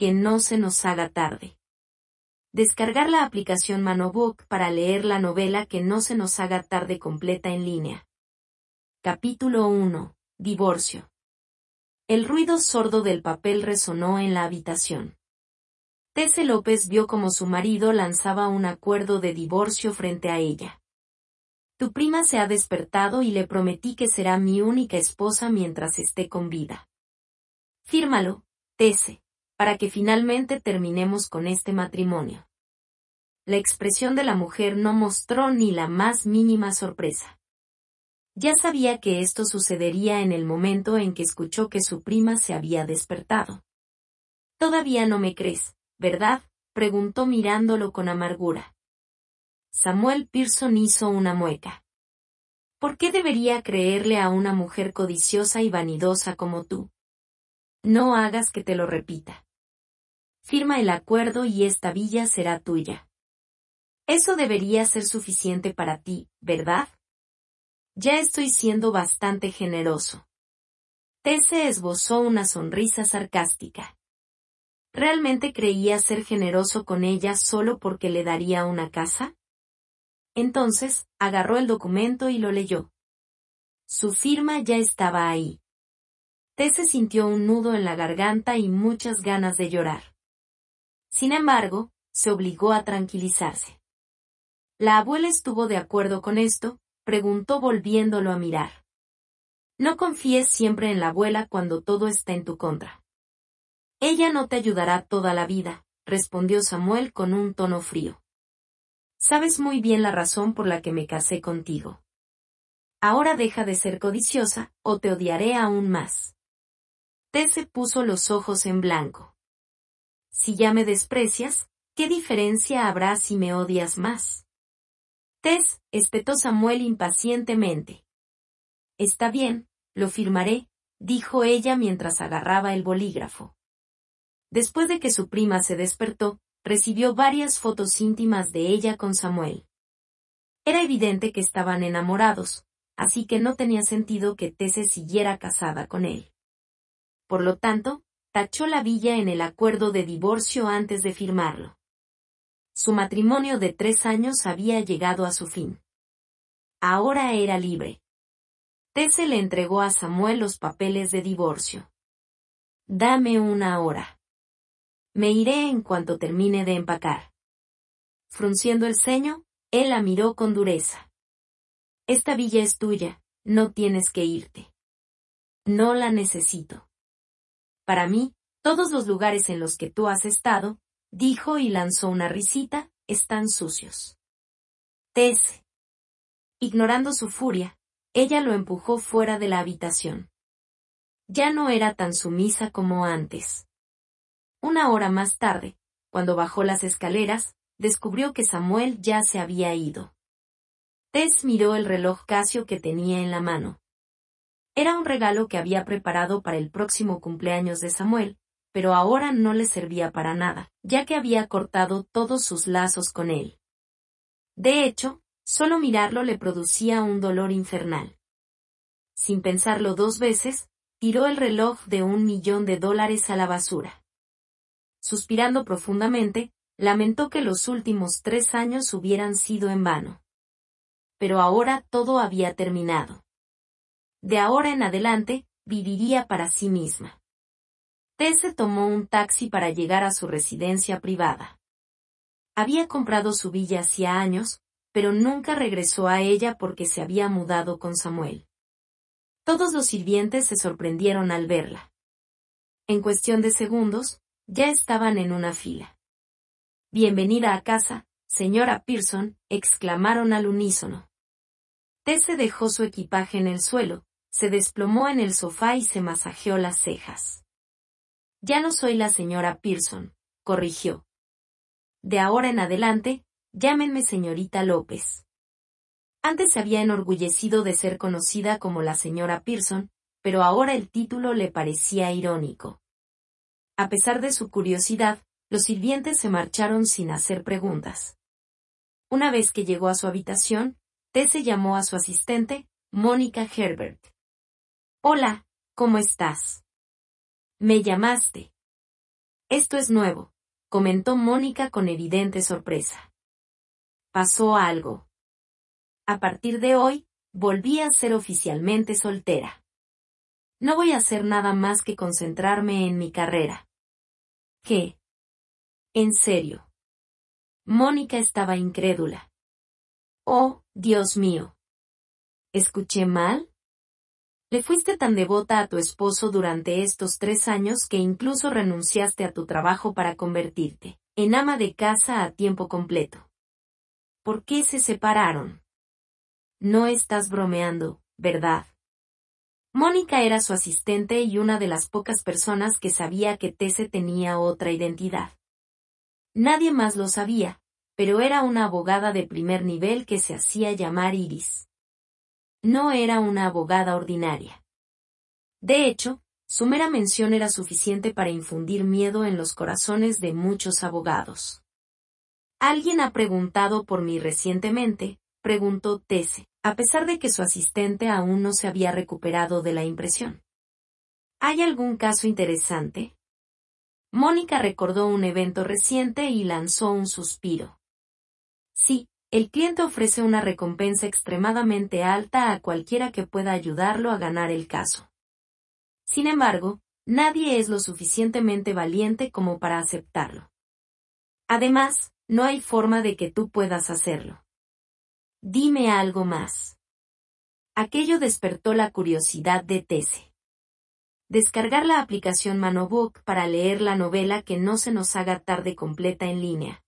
que no se nos haga tarde. Descargar la aplicación Manobook para leer la novela Que no se nos haga tarde completa en línea. Capítulo 1. Divorcio. El ruido sordo del papel resonó en la habitación. Tese López vio como su marido lanzaba un acuerdo de divorcio frente a ella. Tu prima se ha despertado y le prometí que será mi única esposa mientras esté con vida. Fírmalo, Tese, para que finalmente terminemos con este matrimonio. La expresión de la mujer no mostró ni la más mínima sorpresa. Ya sabía que esto sucedería en el momento en que escuchó que su prima se había despertado. Todavía no me crees, ¿verdad? preguntó mirándolo con amargura. Samuel Pearson hizo una mueca. ¿Por qué debería creerle a una mujer codiciosa y vanidosa como tú? No hagas que te lo repita. Firma el acuerdo y esta villa será tuya. Eso debería ser suficiente para ti, ¿verdad? Ya estoy siendo bastante generoso. Tese esbozó una sonrisa sarcástica. ¿Realmente creía ser generoso con ella solo porque le daría una casa? Entonces, agarró el documento y lo leyó. Su firma ya estaba ahí. Tese sintió un nudo en la garganta y muchas ganas de llorar. Sin embargo, se obligó a tranquilizarse. La abuela estuvo de acuerdo con esto, preguntó volviéndolo a mirar. No confíes siempre en la abuela cuando todo está en tu contra. Ella no te ayudará toda la vida, respondió Samuel con un tono frío. Sabes muy bien la razón por la que me casé contigo. Ahora deja de ser codiciosa, o te odiaré aún más. Tese puso los ojos en blanco. Si ya me desprecias, ¿qué diferencia habrá si me odias más? Tess, espetó Samuel impacientemente. Está bien, lo firmaré, dijo ella mientras agarraba el bolígrafo. Después de que su prima se despertó, recibió varias fotos íntimas de ella con Samuel. Era evidente que estaban enamorados, así que no tenía sentido que Tese siguiera casada con él. Por lo tanto, tachó la villa en el acuerdo de divorcio antes de firmarlo. Su matrimonio de tres años había llegado a su fin. Ahora era libre. Tese le entregó a Samuel los papeles de divorcio. Dame una hora. Me iré en cuanto termine de empacar. Frunciendo el ceño, él la miró con dureza. Esta villa es tuya, no tienes que irte. No la necesito. Para mí, todos los lugares en los que tú has estado, dijo y lanzó una risita, están sucios. Tese. Ignorando su furia, ella lo empujó fuera de la habitación. Ya no era tan sumisa como antes. Una hora más tarde, cuando bajó las escaleras, descubrió que Samuel ya se había ido. Tess miró el reloj Casio que tenía en la mano. Era un regalo que había preparado para el próximo cumpleaños de Samuel, pero ahora no le servía para nada, ya que había cortado todos sus lazos con él. De hecho, solo mirarlo le producía un dolor infernal. Sin pensarlo dos veces, tiró el reloj de un millón de dólares a la basura suspirando profundamente, lamentó que los últimos tres años hubieran sido en vano. Pero ahora todo había terminado. De ahora en adelante, viviría para sí misma. Tese tomó un taxi para llegar a su residencia privada. Había comprado su villa hacía años, pero nunca regresó a ella porque se había mudado con Samuel. Todos los sirvientes se sorprendieron al verla. En cuestión de segundos, ya estaban en una fila. Bienvenida a casa, señora Pearson, exclamaron al unísono. Tese dejó su equipaje en el suelo, se desplomó en el sofá y se masajeó las cejas. Ya no soy la señora Pearson, corrigió. De ahora en adelante, llámenme señorita López. Antes se había enorgullecido de ser conocida como la señora Pearson, pero ahora el título le parecía irónico. A pesar de su curiosidad, los sirvientes se marcharon sin hacer preguntas. Una vez que llegó a su habitación, Tese llamó a su asistente, Mónica Herbert. Hola, ¿cómo estás? Me llamaste. Esto es nuevo, comentó Mónica con evidente sorpresa. Pasó algo. A partir de hoy, volví a ser oficialmente soltera. No voy a hacer nada más que concentrarme en mi carrera. ¿Qué? En serio. Mónica estaba incrédula. Oh, Dios mío. ¿Escuché mal? Le fuiste tan devota a tu esposo durante estos tres años que incluso renunciaste a tu trabajo para convertirte en ama de casa a tiempo completo. ¿Por qué se separaron? No estás bromeando, ¿verdad? Mónica era su asistente y una de las pocas personas que sabía que Tese tenía otra identidad. Nadie más lo sabía, pero era una abogada de primer nivel que se hacía llamar Iris. No era una abogada ordinaria. De hecho, su mera mención era suficiente para infundir miedo en los corazones de muchos abogados. Alguien ha preguntado por mí recientemente, preguntó Tese, a pesar de que su asistente aún no se había recuperado de la impresión. ¿Hay algún caso interesante? Mónica recordó un evento reciente y lanzó un suspiro. Sí, el cliente ofrece una recompensa extremadamente alta a cualquiera que pueda ayudarlo a ganar el caso. Sin embargo, nadie es lo suficientemente valiente como para aceptarlo. Además, no hay forma de que tú puedas hacerlo. Dime algo más. Aquello despertó la curiosidad de Tese. Descargar la aplicación Manobook para leer la novela que no se nos haga tarde completa en línea.